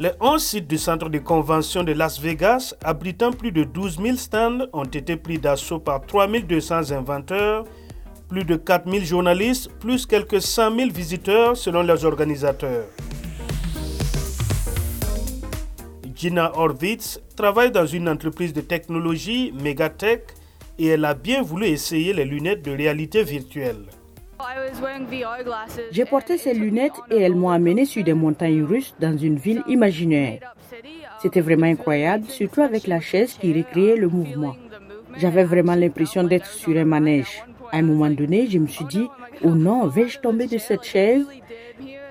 Les 11 sites du centre de convention de Las Vegas, abritant plus de 12 000 stands, ont été pris d'assaut par 3200 inventeurs, plus de 4000 journalistes, plus quelques 100 000 visiteurs selon les organisateurs. Gina Horvitz travaille dans une entreprise de technologie, Megatech, et elle a bien voulu essayer les lunettes de réalité virtuelle. J'ai porté ces lunettes et elles m'ont amené sur des montagnes russes dans une ville imaginaire. C'était vraiment incroyable, surtout avec la chaise qui recréait le mouvement. J'avais vraiment l'impression d'être sur un manège. À un moment donné, je me suis dit, oh non, vais-je tomber de cette chaise?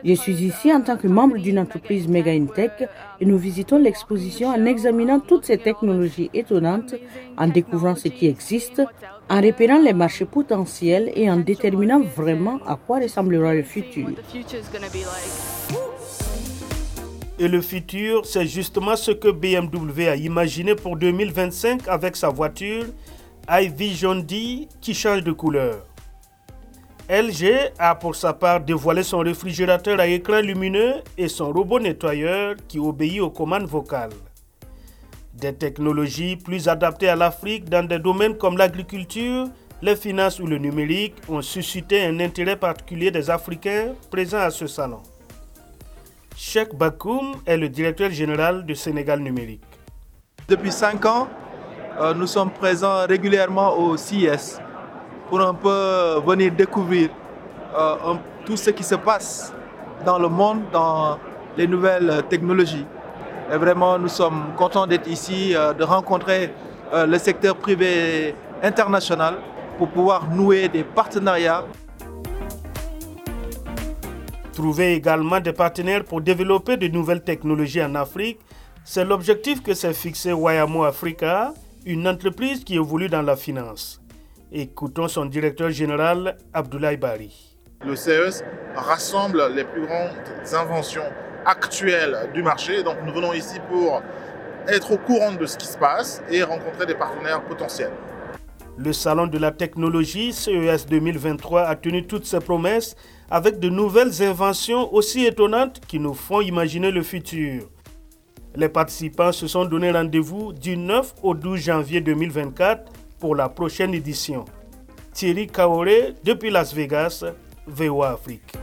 Je suis ici en tant que membre d'une entreprise Mega Intech et nous visitons l'exposition en examinant toutes ces technologies étonnantes, en découvrant ce qui existe, en repérant les marchés potentiels et en déterminant vraiment à quoi ressemblera le futur. Et le futur, c'est justement ce que BMW a imaginé pour 2025 avec sa voiture iVision D qui change de couleur. LG a pour sa part dévoilé son réfrigérateur à écran lumineux et son robot nettoyeur qui obéit aux commandes vocales. Des technologies plus adaptées à l'Afrique dans des domaines comme l'agriculture, les finances ou le numérique ont suscité un intérêt particulier des Africains présents à ce salon. Cheikh Bakoum est le directeur général de Sénégal Numérique. Depuis cinq ans, euh, nous sommes présents régulièrement au CIS pour un peu venir découvrir euh, tout ce qui se passe dans le monde, dans les nouvelles technologies. Et vraiment, nous sommes contents d'être ici, euh, de rencontrer le secteur privé international pour pouvoir nouer des partenariats. Trouver également des partenaires pour développer de nouvelles technologies en Afrique, c'est l'objectif que s'est fixé Wayamo Africa, une entreprise qui évolue dans la finance. Écoutons son directeur général, Abdoulaye Bari. Le CES rassemble les plus grandes inventions actuelles du marché. Donc nous venons ici pour être au courant de ce qui se passe et rencontrer des partenaires potentiels. Le Salon de la technologie CES 2023 a tenu toutes ses promesses avec de nouvelles inventions aussi étonnantes qui nous font imaginer le futur. Les participants se sont donné rendez-vous du 9 au 12 janvier 2024 pour la prochaine édition. Thierry Kaoré depuis Las Vegas, VOA Afrique.